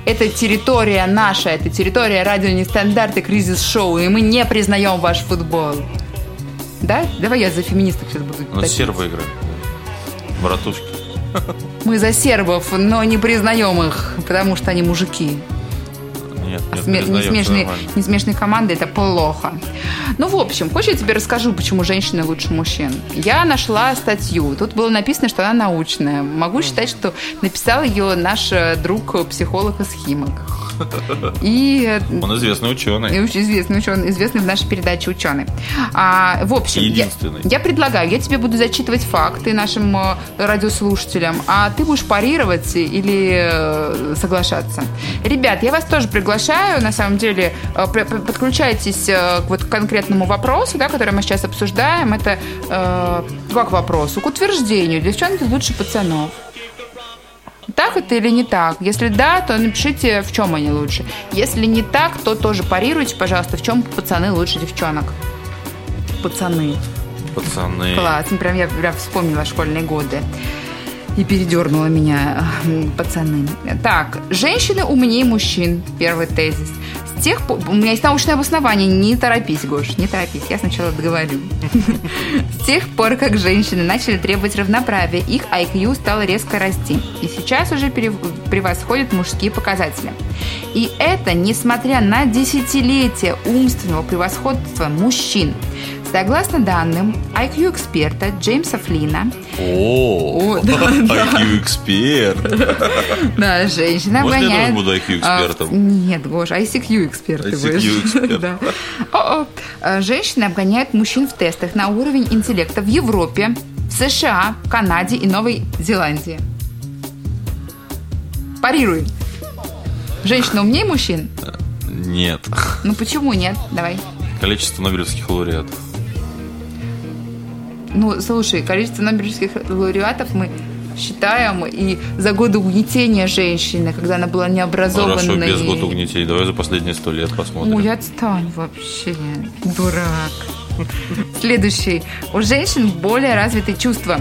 Это территория наша, это территория радио нестандарт и кризис-шоу, и мы не признаем ваш футбол. Да? Давай я за феминисток сейчас буду. Но топить. сербы играют. Братушки. Мы за сербов, но не признаем их, потому что они мужики. Нет, А нет, сме- признаем, всё несмежные, нормально. несмежные команды это плохо. Ну, в общем, хочешь я тебе расскажу, почему женщины лучше мужчин? Я нашла статью. Тут было написано, что она научная. Могу считать, что написал ее наш э, друг, э, психолог и схимик. *laughs* И э, Он известный и ученый. очень известный ученый, известный в нашей передаче ученый. А, в общем, я, Единственный. я предлагаю, я тебе буду зачитывать факты нашим радиослушателям, а ты будешь парировать или соглашаться. Ребят, я вас тоже приглашаю, на самом деле, э, подключайтесь э, к вот конкретному вопросу, да, который мы сейчас обсуждаем. Это э, как вопросу? К утверждению. Девчонки лучше пацанов. Так это или не так? Если да, то напишите, в чем они лучше. Если не так, то тоже парируйте, пожалуйста, в чем пацаны лучше девчонок. Пацаны. Пацаны. Класс. Ну, Прям я прям вспомнила школьные годы. И передернула меня э, пацаны. Так, женщины умнее мужчин. Первый тезис. С тех. У меня есть научное обоснование. Не торопись, Гош, не торопись. Я сначала договорю. С тех пор, как женщины начали требовать равноправия, их IQ стало резко расти. И сейчас уже превосходят мужские показатели. И это несмотря на десятилетия умственного превосходства мужчин. Согласно данным IQ-эксперта Джеймса Флина, О, О, *laughs* *laughs* да, женщина Можно я обгоняет... тоже буду IQ-экспертом? А, нет, Гоша, ICQ-эксперт ты будешь. *laughs* А, Женщины обгоняют мужчин в тестах на уровень интеллекта в Европе, в США, Канаде и Новой Зеландии. Парируй. Женщина умнее мужчин? Нет. Ну почему нет? Давай. Количество нобелевских лауреатов. Ну, слушай, количество нобелевских лауреатов мы считаем и за годы угнетения женщины, когда она была необразованной. Хорошо, без года угнетений. Давай за последние сто лет посмотрим. Ой, отстань вообще, дурак. Следующий. У женщин более развитые чувства.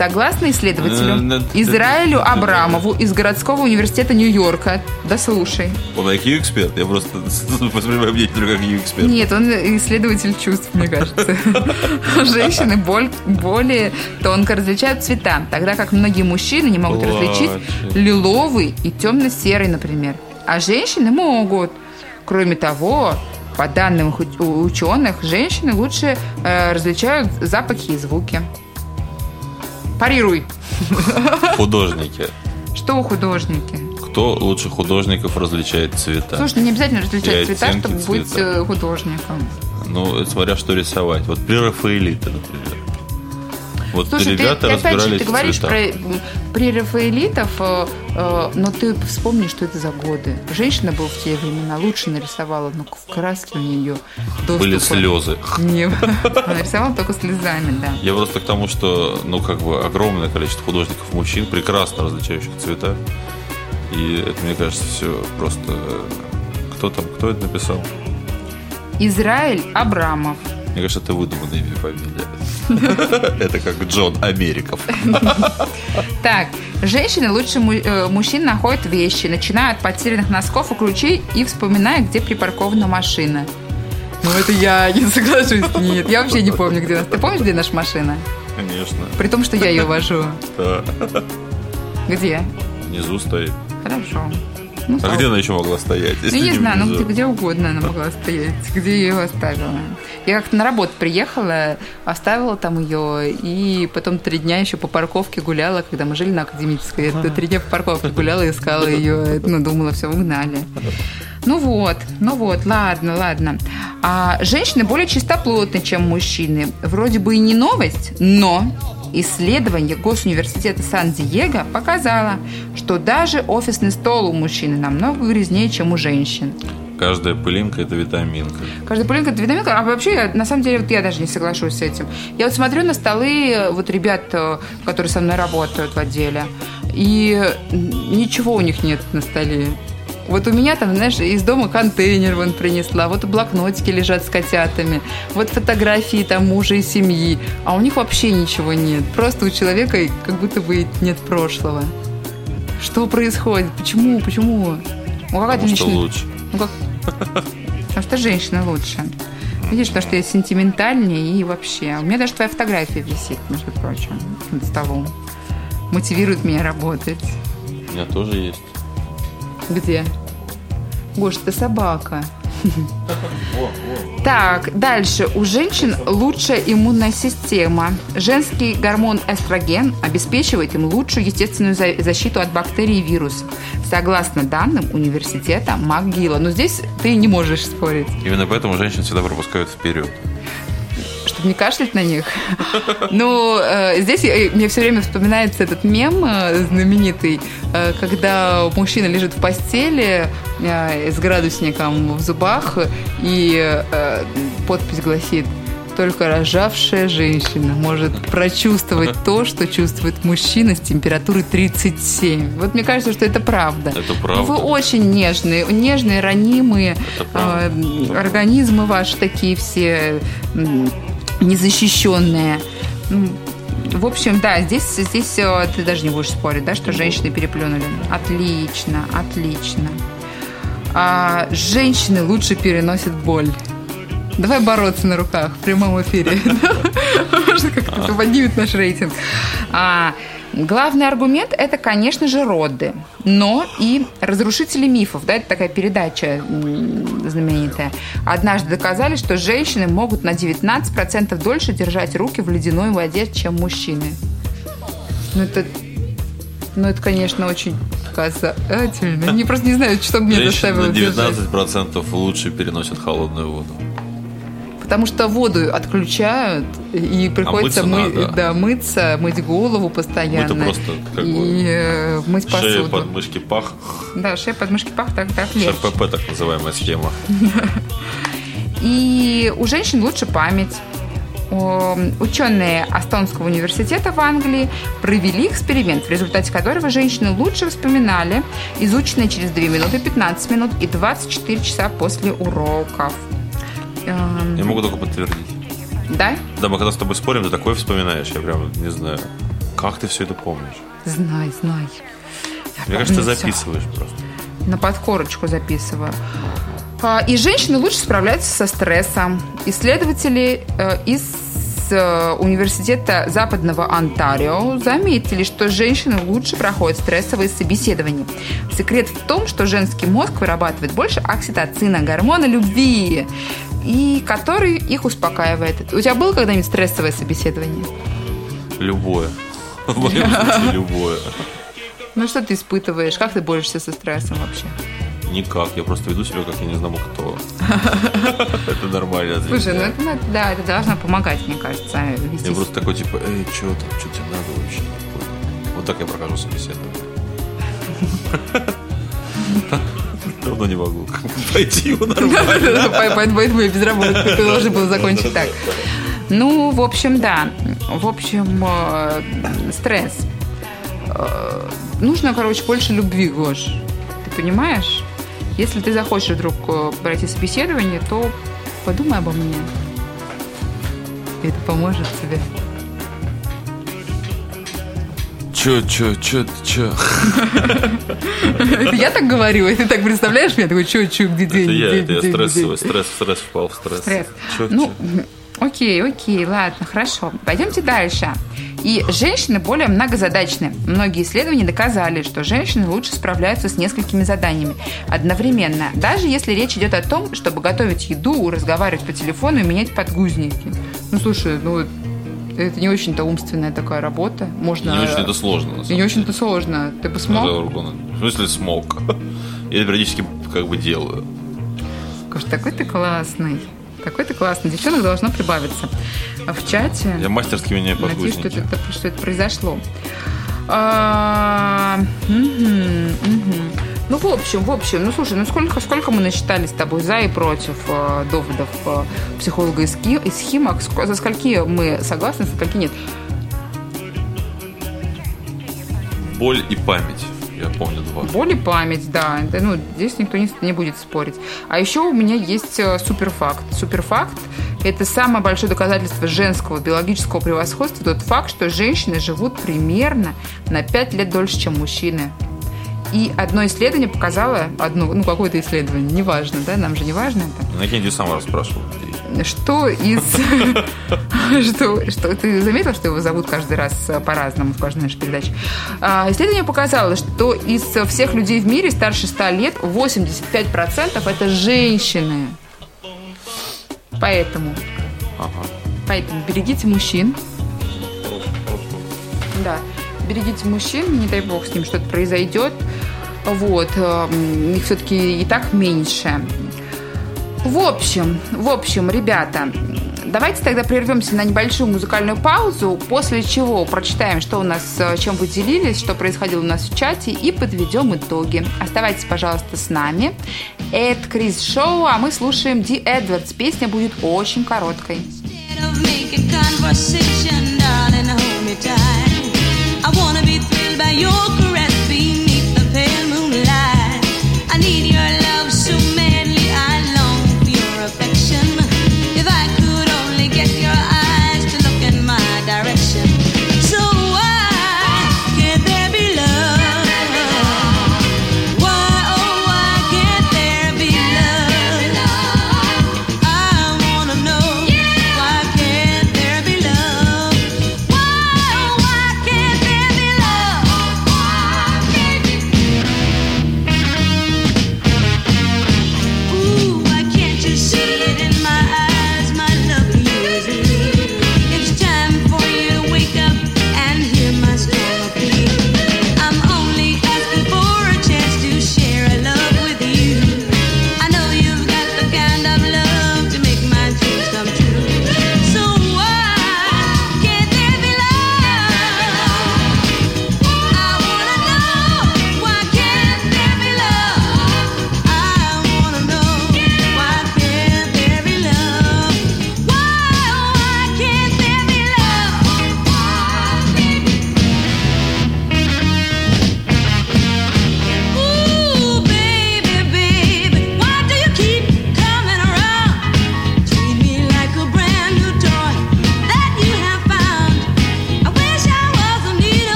Согласно исследователю Э, Израилю Абрамову из городского университета Нью-Йорка. Да слушай. Он IQ-эксперт? Я просто *laughs* воспринимаю мнение только как IQ-эксперт. Нет, он исследователь чувств, мне кажется. *laughs* Женщины более тонко различают цвета, тогда как многие мужчины не могут различить лиловый и темно-серый, например. А женщины могут. Кроме того, по данным ученых, женщины лучше э, различают запахи и звуки. Парируй. Художники. Что художники? Кто лучше художников различает цвета? Слушай, не обязательно различать И цвета, чтобы быть цвета. э, художником. Ну, смотря что рисовать. Вот при Рафаэлите, например. Вот Слушай, ребята ты опять же, ты говоришь цветах. про м, при Рафаэлитов, э, э, но ты вспомни, что это за годы. Женщина была в те времена лучше нарисовала, но в краске у нее доступа Были слезы. Не, она рисовала только слезами, да. Я просто к тому, что, ну, как бы, огромное количество художников мужчин, прекрасно различающих цвета. И это, мне кажется, все просто... э, Кто там, кто это написал? Израиль Абрамов. Мне кажется, это выдуманное имя и фамилия. *laughs* Это как Джон Америков. *laughs* Так, женщины лучше э, мужчин находят вещи, начиная от потерянных носков и ключей и вспоминая, где припаркована машина. Ну, это я не соглашусь. Нет, я вообще не помню, где нас. Ты помнишь, где наша машина? Конечно. При том, что я ее *laughs* вожу. Да. Где? Внизу стоит. Хорошо. Ну, А где она еще могла стоять? Ну, не знаю, ну где, где угодно она могла стоять, где я ее оставила. Я как-то на работу приехала, оставила там ее, и потом три дня еще по парковке гуляла, когда мы жили на Академической. Я три дня по парковке гуляла, искала ее, ну, думала, все, угнали. Ну вот, ну вот, ладно, ладно. А женщины более чистоплотны, чем мужчины. Вроде бы и не новость, но исследование Госуниверситета Сан-Диего показало, что даже офисный стол у мужчины намного грязнее, чем у женщин. Каждая пылинка это витаминка. Каждая пылинка это витаминка, а вообще, я- на самом деле, вот я даже не соглашусь с этим. Я вот смотрю на столы э, вот ребят, э, которые со мной работают в отделе, и ничего у них нет на столе. Вот у меня там, знаешь, из дома контейнер вон принесла, вот блокнотики лежат с котятами, вот фотографии там мужа и семьи, а у них вообще ничего нет. Просто у человека как будто бы нет прошлого. Что происходит? Почему? Почему? Ну, какая-то Потому что личная- лучше. ну как? Потому что женщина лучше. Видишь, потому что я сентиментальнее и вообще. У меня даже твоя фотография висит, между прочим, над столом. Мотивирует меня работать. У меня тоже есть. Где? Гош, ты собака. Так, дальше. У женщин лучшая иммунная система. Женский гормон эстроген обеспечивает им лучшую естественную за- защиту от бактерий и вирусов. Согласно данным университета МакГилла. Но здесь ты не можешь спорить. Именно поэтому женщин всегда пропускают вперед. Чтобы не кашлять на них. *laughs* Ну, э, здесь э, мне все время вспоминается этот мем э, знаменитый, когда мужчина лежит в постели с градусником в зубах, и подпись гласит только рожавшая женщина может прочувствовать то, что чувствует мужчина с температурой 37. Вот мне кажется, что это правда. Это правда. Вы очень нежные, нежные, ранимые э, организмы ваши такие все М, В общем, да, здесь, здесь э, ты даже не будешь спорить, да, что женщины переплюнули. Отлично, отлично. А, женщины лучше переносят боль. Давай бороться на руках в прямом эфире. *laughs* Может, как-то поднимет наш рейтинг. Главный аргумент – это, конечно же, роды, но и разрушители мифов. Да, это такая передача знаменитая. Однажды доказали, что женщины могут на 19% дольше держать руки в ледяной воде, чем мужчины. Ну, это, ну, это конечно, очень показательно. Я просто не знаю, что мне Женщины заставило на держать. 19% лучше переносят холодную воду. Потому что воду отключают, и приходится А мыться мы- надо. да, мыться, мыть голову постоянно. Мы-то просто как и бы э, мыть Шея, посуду. подмышки, пах. Да, шея, подмышки, пах, так, так легче. ШПП, так называемая схема. *laughs* И у женщин лучше память. Ученые Астонского университета в Англии провели эксперимент, в результате которого женщины лучше вспоминали изученные через 2 минуты 15 минут и 24 часа после уроков. Эм, Я могу только подтвердить. Да? Да, мы когда с тобой спорим, ты такое вспоминаешь. Я прям не знаю. Как ты все это помнишь? Знай, знай. Я Мне кажется, ты записываешь просто. На подкорочку записываю. А, И женщины лучше справляются со стрессом. Исследователи э, из э, университета Западного Онтарио заметили, что женщины лучше проходят стрессовые собеседования. Секрет в том, что женский мозг вырабатывает больше окситоцина, гормона любви, и который их успокаивает. У тебя было когда-нибудь стрессовое собеседование? Любое. *laughs* В моем случае любое. Ну что ты испытываешь? Как ты борешься со стрессом вообще? Никак. Я просто веду себя, как я не знаю кто. *laughs* Это нормально. Слушай, ну это, надо- да, это должно помогать, мне кажется, Я просто такой, типа, эй, что там, что тебе надо вообще? Вот так я прохожу собеседование. *laughs* Давно не могу *laughs* пойти его нормально. *laughs* По- по- Поэтому я без работы ты должен был закончить так. Ну, в общем, да. В общем, э, стресс. Э, Нужно, короче, больше любви, Гош. Ты понимаешь? Если ты захочешь вдруг э, пройти собеседование, то подумай обо мне. Это поможет тебе. Чё, чё, чё, чё? Это я так говорю, и ты так представляешь меня? Такой, чё, чё, где Это день, я, день, это я стрессовый, день?» стресс, стресс впал в стресс. Стресс. Ну, окей, окей, ладно, хорошо. Пойдемте дальше. И женщины более многозадачны. Многие исследования доказали, что женщины лучше справляются с несколькими заданиями одновременно, даже если речь идет о том, чтобы готовить еду, разговаривать по телефону и менять подгузники. Ну, слушай, ну, это не очень-то умственная такая работа. Можно... Не очень это сложно, на И самом не очень-то сложно. Ты бы смог? В смысле смог? *laughs* Я периодически как бы делаю. Гош, такой ты классный. Такой ты классный. Девчонок должно прибавиться. А в чате... Я мастерски меняю Надеюсь, что это, что это произошло. А, мгм, мгм. Ну, в общем, в общем, ну, слушай, ну сколько, сколько мы насчитали с тобой за и против э, доводов э, психолога из, Ки- из Химок? За скольки мы согласны, за скольки нет? Боль и память. Я помню два. Боль и память, да. Это, ну, здесь никто не, не будет спорить. А еще у меня есть э, суперфакт. Суперфакт – это самое большое доказательство женского биологического превосходства. Тот факт, что женщины живут примерно на 5 лет дольше, чем мужчины. И одно исследование показало, одно, ну, какое-то исследование, неважно, да, нам же не важно это, Накиньте сам расспрашивал. что из... *laughs* Что, что ты заметил, что его зовут каждый раз по-разному в каждой нашей передаче? А, Исследование показало, что из всех людей в мире старше 100 лет 85% это женщины. Поэтому, Ага. поэтому берегите мужчин. Да, берегите мужчин, не дай бог с ним что-то произойдет. Вот, эм, их все-таки и так меньше. В общем, в общем, ребята, давайте тогда прервемся на небольшую музыкальную паузу, после чего прочитаем, что у нас, э, чем вы делились, что происходило у нас в чате, и подведем итоги. Оставайтесь, пожалуйста, с нами. Это Крис Шоу, а мы слушаем Ди Эдвардс. Песня будет очень короткой. I wanna be thrilled by your caress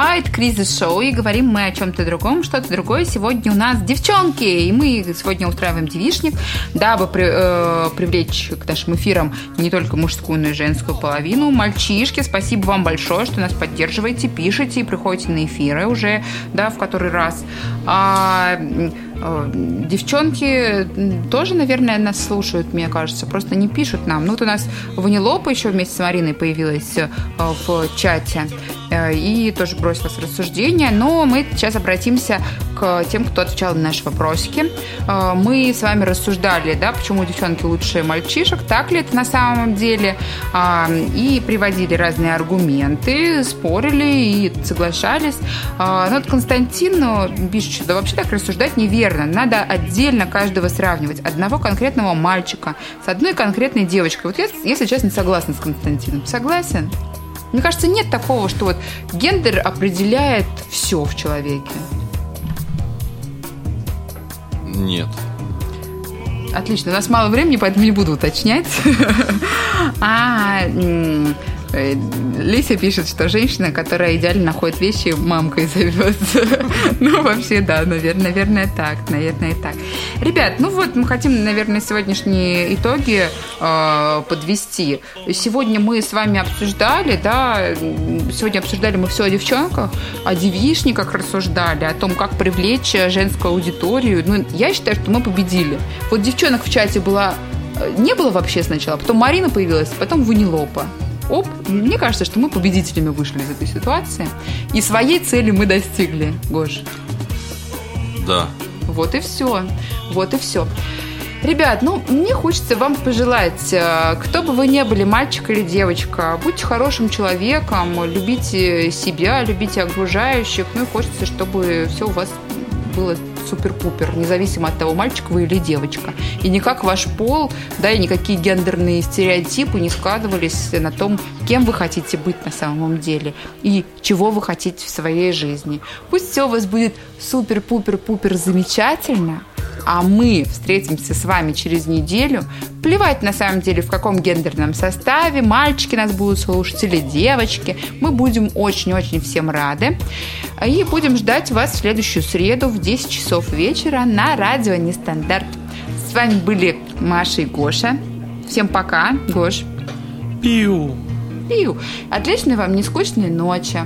А это кризис шоу, и говорим мы о чем-то другом, что-то другое. Сегодня у нас девчонки, и мы сегодня устраиваем девишник, дабы при- э, привлечь к нашим эфирам не только мужскую, но и женскую половину. Мальчишки, спасибо вам большое, что нас поддерживаете, пишете и приходите на эфиры уже, да, в который раз. А, Девчонки м, тоже, наверное, нас слушают, мне кажется, просто не пишут нам. Ну, вот у нас Ванилопа еще вместе с Мариной появилась э, в чате э, и тоже бросилась в рассуждение. Но мы сейчас обратимся к тем, кто отвечал на наши вопросики. Э, Мы с вами рассуждали, да, почему девчонки лучше мальчишек, так ли это на самом деле, А, и приводили разные аргументы, спорили и соглашались. А, Ну, вот Константин пишет, что да вообще так рассуждать неверно. Надо отдельно каждого сравнивать. Одного конкретного мальчика с одной конкретной девочкой. Вот я, если честно, согласна с Константином. Согласен? Мне кажется, нет такого, что вот гендер определяет все в человеке. Нет. Отлично, у нас мало времени, поэтому не буду уточнять. *laughs* А, Лися пишет, что женщина, которая идеально находит вещи, мамкой зовется. *laughs* Ну, вообще, да, наверное, наверное, так. Наверное, так. Ребят, ну вот, мы хотим, наверное, сегодняшние итоги э, подвести. Сегодня мы с вами обсуждали, да, сегодня обсуждали мы все о девчонках, о девишниках рассуждали, о том, как привлечь женскую аудиторию. Ну, я считаю, что мы победили. Вот девчонок в чате было э, не было вообще сначала, потом Марина появилась, потом Ванилопа. Оп, мне кажется, что мы победителями вышли из этой ситуации. И своей цели мы достигли, Гош. Да. Вот и все. Вот и все. Ребят, ну, мне хочется вам пожелать, э, кто бы вы ни были, мальчик или девочка, будьте хорошим человеком, любите себя, любите окружающих, ну и хочется, чтобы все у вас было супер-пупер, независимо от того, мальчик вы или девочка. И никак ваш пол, да, и никакие гендерные стереотипы не складывались на том, кем вы хотите быть на самом деле и чего вы хотите в своей жизни. Пусть все у вас будет супер-пупер-пупер замечательно, а мы встретимся с вами через неделю. Плевать на самом деле, в каком гендерном составе, мальчики нас будут слушать или девочки. Мы будем очень-очень всем рады. И будем ждать вас в следующую среду в 10 часов вечера на радио Нестандарт. С вами были Маша и Гоша. Всем пока, Гош. Пиу. Пиу. Отличной вам нескучной ночи.